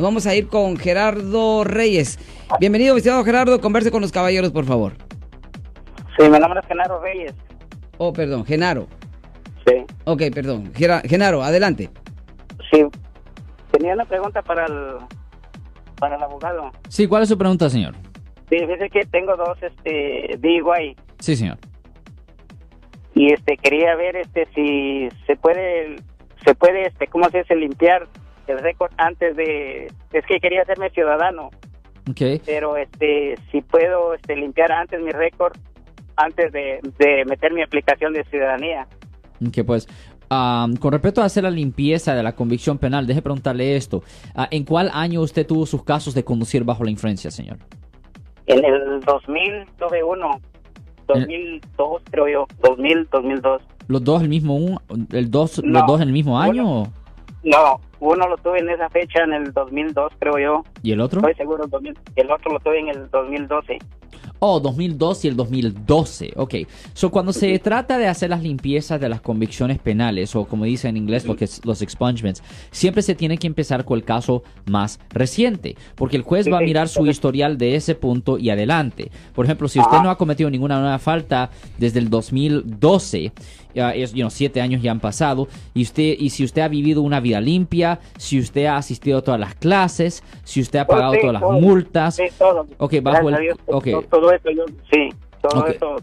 Nos vamos a ir con Gerardo Reyes. Bienvenido, estimado Gerardo. Converse con los caballeros, por favor. Sí, mi nombre es Genaro Reyes. Oh, perdón, Genaro. Sí. Ok, perdón. Gera- Genaro, adelante. Sí. Tenía una pregunta para el, para el abogado. Sí, ¿cuál es su pregunta, señor? Sí, dice que tengo dos este, DUI Sí, señor. y este quería ver este si se puede se puede este cómo se dice limpiar el récord antes de es que quería hacerme ciudadano Ok. pero este si puedo este limpiar antes mi récord antes de, de meter mi aplicación de ciudadanía Ok, pues, con respecto a hacer la limpieza de la convicción penal, deje preguntarle esto. Ah, ¿En cuál año usted tuvo sus casos de conducir bajo la influencia, señor? en el 2000 tuve uno 2002 creo yo 2000 2002 ¿Los dos el mismo, un- el dos, No. los dos en el mismo año? o- no uno lo tuve en esa fecha en el 2002 creo yo ¿Y el otro? estoy seguro el 2000 el otro lo tuve en el 2012 Oh, 2002 y el 2012. Ok. So, cuando se trata de hacer las limpiezas de las convicciones penales, o como dice en inglés, los expungements, siempre se tiene que empezar con el caso más reciente, porque el juez va a mirar su historial de ese punto y adelante. Por ejemplo, si usted no ha cometido ninguna nueva falta desde el 2012, ya es, you know, siete años ya han pasado, y usted, y si usted ha vivido una vida limpia, si usted ha asistido a todas las clases, si usted ha Oh, pagado sí, todas las todo. multas, Sí, todo. Ok, bajo el- Dios, Todo eso, yo, sí, todo eso.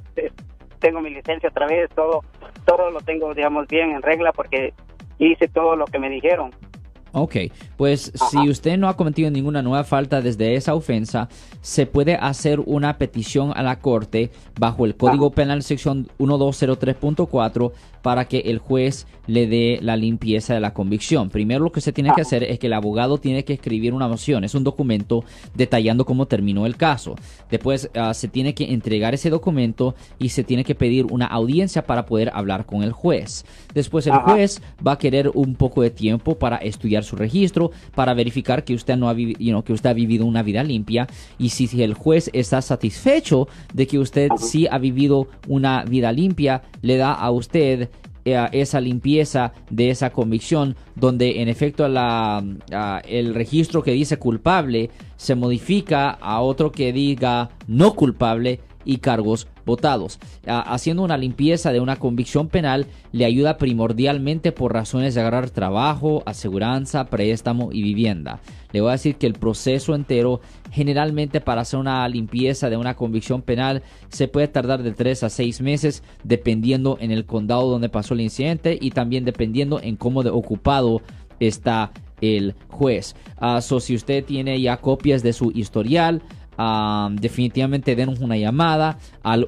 Tengo mi licencia otra vez, todo, todo lo tengo, digamos, bien en regla porque hice todo lo que me dijeron. Ok, pues si usted no ha cometido ninguna nueva falta desde esa ofensa, se puede hacer una petición a la corte bajo el Código Penal sección 1203.4 para que el juez le dé la limpieza de la convicción. Primero lo que se tiene que hacer es que el abogado tiene que escribir una moción, es un documento detallando cómo terminó el caso. Después ah, se tiene que entregar ese documento y se tiene que pedir una audiencia para poder hablar con el juez. Después el juez va a querer un poco de tiempo para estudiar su registro, para verificar que usted no ha you know, que usted ha vivido una vida limpia. Y si, si el juez está satisfecho de que usted sí ha vivido una vida limpia, le da a usted eh, esa limpieza de esa convicción donde en efecto la, ah, el registro que dice culpable se modifica a otro que diga no culpable y cargos votados. Haciendo una limpieza de una convicción penal le ayuda primordialmente por razones de agarrar trabajo, aseguranza, préstamo y vivienda. Le voy a decir que el proceso entero, generalmente para hacer una limpieza de una convicción penal, se puede tardar de 3 a 6 meses, dependiendo en el condado donde pasó el incidente y también dependiendo en cómo de ocupado está el juez. So, si usted tiene ya copias de su historial, definitivamente denos una llamada al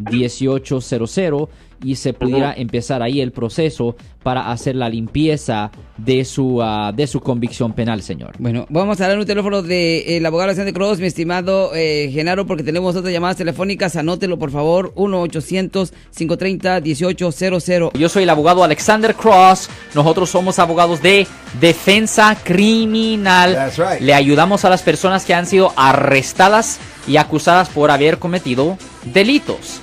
1-800-530-1800 y se pudiera empezar ahí el proceso para hacer la limpieza de su, ah, de su convicción penal, señor. Bueno, vamos a dar un teléfono del abogado Alexander Cross, mi estimado eh, Genaro, porque tenemos otras llamadas telefónicas. Anótelo, por favor. 1-800-530-1800. Yo soy el abogado Alexander Cross. Nosotros somos abogados de defensa criminal. That's right. Le ayudamos a las personas que han sido arrestadas y acusadas por haber cometido delitos.